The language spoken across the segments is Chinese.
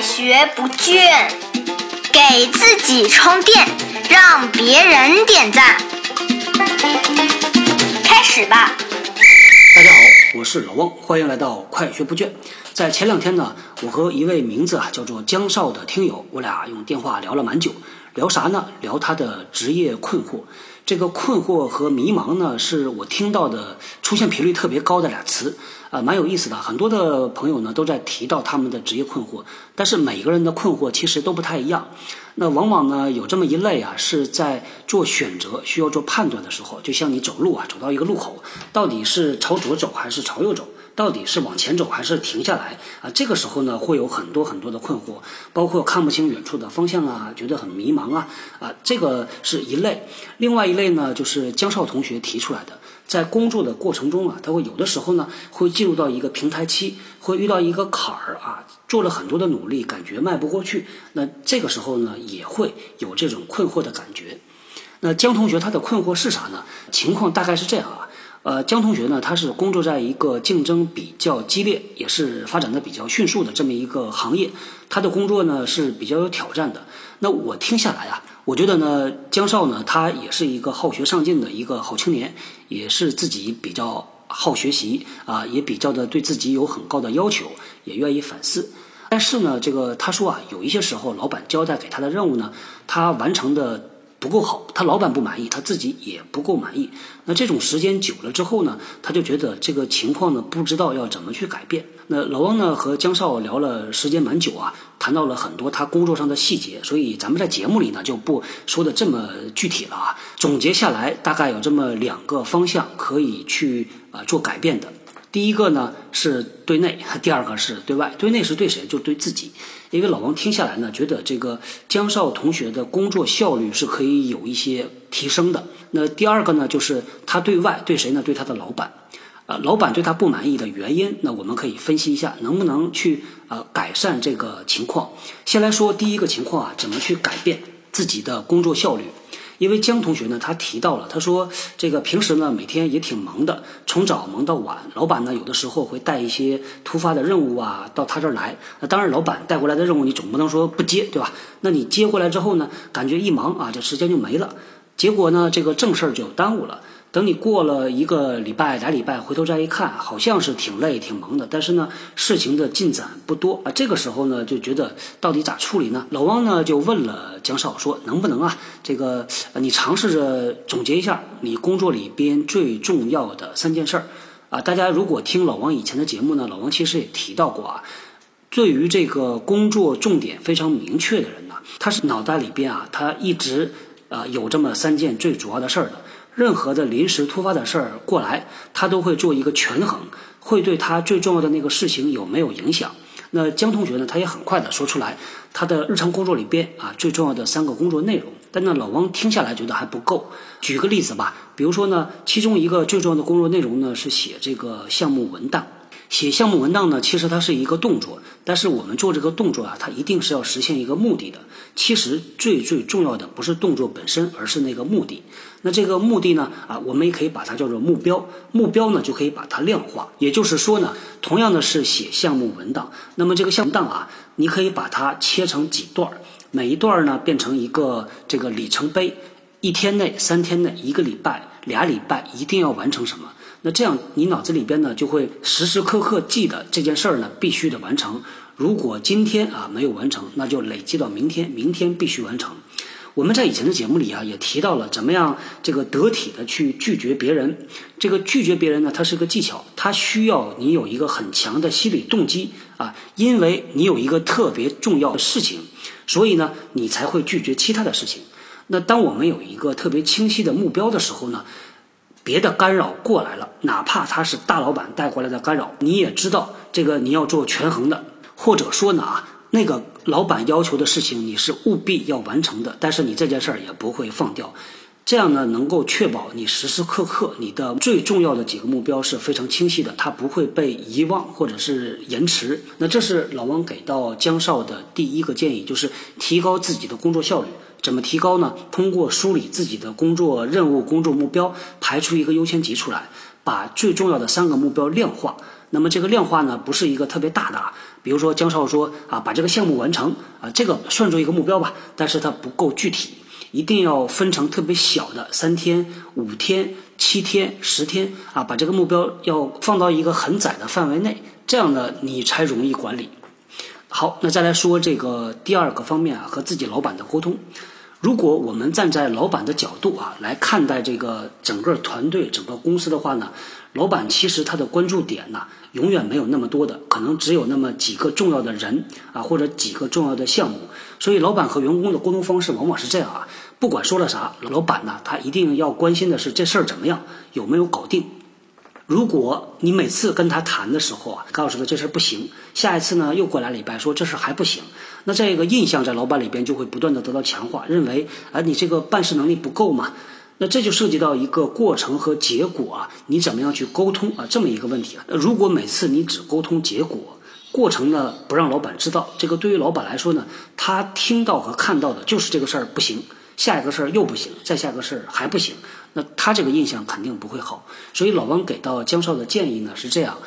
学不倦，给自己充电，让别人点赞。开始吧。大家好，我是老汪，欢迎来到快学不倦。在前两天呢，我和一位名字啊叫做江少的听友，我俩用电话聊了蛮久。聊啥呢？聊他的职业困惑。这个困惑和迷茫呢，是我听到的出现频率特别高的俩词，啊，蛮有意思的。很多的朋友呢都在提到他们的职业困惑，但是每个人的困惑其实都不太一样。那往往呢有这么一类啊，是在做选择需要做判断的时候，就像你走路啊，走到一个路口，到底是朝左走还是朝右走？到底是往前走还是停下来啊？这个时候呢，会有很多很多的困惑，包括看不清远处的方向啊，觉得很迷茫啊啊，这个是一类。另外一类呢，就是江少同学提出来的，在工作的过程中啊，他会有的时候呢，会进入到一个平台期，会遇到一个坎儿啊，做了很多的努力，感觉迈不过去。那这个时候呢，也会有这种困惑的感觉。那江同学他的困惑是啥呢？情况大概是这样啊。呃，江同学呢，他是工作在一个竞争比较激烈，也是发展的比较迅速的这么一个行业。他的工作呢是比较有挑战的。那我听下来啊，我觉得呢，江少呢，他也是一个好学上进的一个好青年，也是自己比较好学习啊，也比较的对自己有很高的要求，也愿意反思。但是呢，这个他说啊，有一些时候老板交代给他的任务呢，他完成的。不够好，他老板不满意，他自己也不够满意。那这种时间久了之后呢，他就觉得这个情况呢，不知道要怎么去改变。那老汪呢和江少聊了时间蛮久啊，谈到了很多他工作上的细节，所以咱们在节目里呢就不说的这么具体了啊。总结下来，大概有这么两个方向可以去啊做改变的。第一个呢是对内，第二个是对外。对内是对谁？就对自己。因为老王听下来呢，觉得这个江少同学的工作效率是可以有一些提升的。那第二个呢，就是他对外对谁呢？对他的老板。啊，老板对他不满意的原因，那我们可以分析一下，能不能去啊改善这个情况。先来说第一个情况啊，怎么去改变自己的工作效率？因为江同学呢，他提到了，他说这个平时呢每天也挺忙的，从早忙到晚。老板呢有的时候会带一些突发的任务啊到他这儿来。那当然，老板带过来的任务你总不能说不接，对吧？那你接过来之后呢，感觉一忙啊，这时间就没了，结果呢这个正事儿就耽误了。等你过了一个礼拜、俩礼拜，回头再一看，好像是挺累、挺忙的，但是呢，事情的进展不多啊。这个时候呢，就觉得到底咋处理呢？老汪呢就问了江少说：“能不能啊，这个你尝试着总结一下你工作里边最重要的三件事儿啊？”大家如果听老王以前的节目呢，老王其实也提到过啊，对于这个工作重点非常明确的人呢，他是脑袋里边啊，他一直啊有这么三件最主要的事儿的。任何的临时突发的事儿过来，他都会做一个权衡，会对他最重要的那个事情有没有影响？那江同学呢？他也很快的说出来，他的日常工作里边啊最重要的三个工作内容。但那老汪听下来觉得还不够。举个例子吧，比如说呢，其中一个最重要的工作内容呢是写这个项目文档。写项目文档呢，其实它是一个动作，但是我们做这个动作啊，它一定是要实现一个目的的。其实最最重要的不是动作本身，而是那个目的。那这个目的呢，啊，我们也可以把它叫做目标。目标呢，就可以把它量化。也就是说呢，同样的是写项目文档，那么这个项目档啊，你可以把它切成几段儿，每一段儿呢变成一个这个里程碑，一天内、三天内、一个礼拜、俩礼拜一定要完成什么。那这样，你脑子里边呢就会时时刻刻记得这件事儿呢必须得完成。如果今天啊没有完成，那就累积到明天，明天必须完成。我们在以前的节目里啊也提到了怎么样这个得体的去拒绝别人。这个拒绝别人呢，它是个技巧，它需要你有一个很强的心理动机啊，因为你有一个特别重要的事情，所以呢你才会拒绝其他的事情。那当我们有一个特别清晰的目标的时候呢？别的干扰过来了，哪怕他是大老板带过来的干扰，你也知道这个你要做权衡的，或者说呢啊，那个老板要求的事情你是务必要完成的，但是你这件事儿也不会放掉，这样呢能够确保你时时刻刻你的最重要的几个目标是非常清晰的，它不会被遗忘或者是延迟。那这是老王给到江少的第一个建议，就是提高自己的工作效率。怎么提高呢？通过梳理自己的工作任务、工作目标，排出一个优先级出来，把最重要的三个目标量化。那么这个量化呢，不是一个特别大的啊，比如说江少说啊，把这个项目完成啊，这个算作一个目标吧，但是它不够具体，一定要分成特别小的三天、五天、七天、十天啊，把这个目标要放到一个很窄的范围内，这样呢，你才容易管理。好，那再来说这个第二个方面啊，和自己老板的沟通。如果我们站在老板的角度啊来看待这个整个团队、整个公司的话呢，老板其实他的关注点呢，永远没有那么多的，可能只有那么几个重要的人啊，或者几个重要的项目。所以，老板和员工的沟通方式往往是这样啊，不管说了啥，老板呢，他一定要关心的是这事儿怎么样，有没有搞定。如果你每次跟他谈的时候啊，告诉他这事儿不行，下一次呢又过来礼拜说这事儿还不行，那这个印象在老板里边就会不断的得到强化，认为啊你这个办事能力不够嘛，那这就涉及到一个过程和结果啊，你怎么样去沟通啊这么一个问题啊。如果每次你只沟通结果，过程呢不让老板知道，这个对于老板来说呢，他听到和看到的就是这个事儿不行。下一个事儿又不行，再下一个事儿还不行，那他这个印象肯定不会好。所以老王给到江少的建议呢是这样，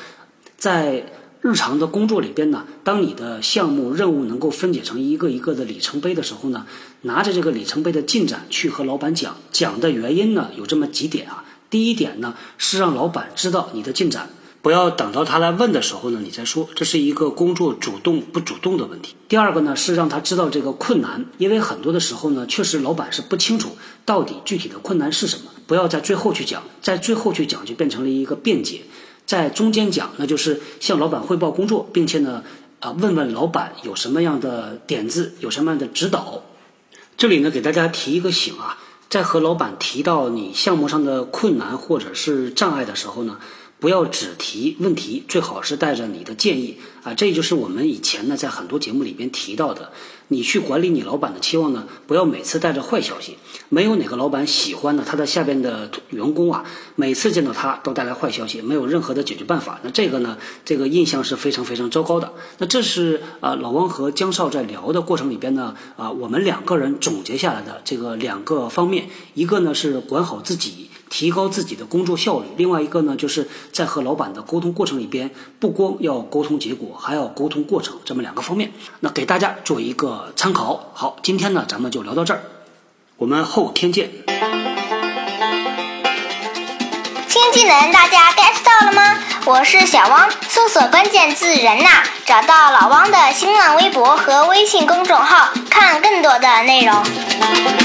在日常的工作里边呢，当你的项目任务能够分解成一个一个的里程碑的时候呢，拿着这个里程碑的进展去和老板讲，讲的原因呢有这么几点啊。第一点呢是让老板知道你的进展。不要等到他来问的时候呢，你再说，这是一个工作主动不主动的问题。第二个呢，是让他知道这个困难，因为很多的时候呢，确实老板是不清楚到底具体的困难是什么。不要在最后去讲，在最后去讲就变成了一个辩解，在中间讲，那就是向老板汇报工作，并且呢，啊，问问老板有什么样的点子，有什么样的指导。这里呢，给大家提一个醒啊，在和老板提到你项目上的困难或者是障碍的时候呢。不要只提问题，最好是带着你的建议啊！这就是我们以前呢在很多节目里边提到的。你去管理你老板的期望呢，不要每次带着坏消息。没有哪个老板喜欢呢他的下边的员工啊，每次见到他都带来坏消息，没有任何的解决办法。那这个呢，这个印象是非常非常糟糕的。那这是啊，老汪和江少在聊的过程里边呢，啊，我们两个人总结下来的这个两个方面，一个呢是管好自己。提高自己的工作效率。另外一个呢，就是在和老板的沟通过程里边，不光要沟通结果，还要沟通过程，这么两个方面。那给大家做一个参考。好，今天呢，咱们就聊到这儿，我们后天见。新技能大家 get 到了吗？我是小汪，搜索关键字“人呐”，找到老汪的新浪微博和微信公众号，看更多的内容。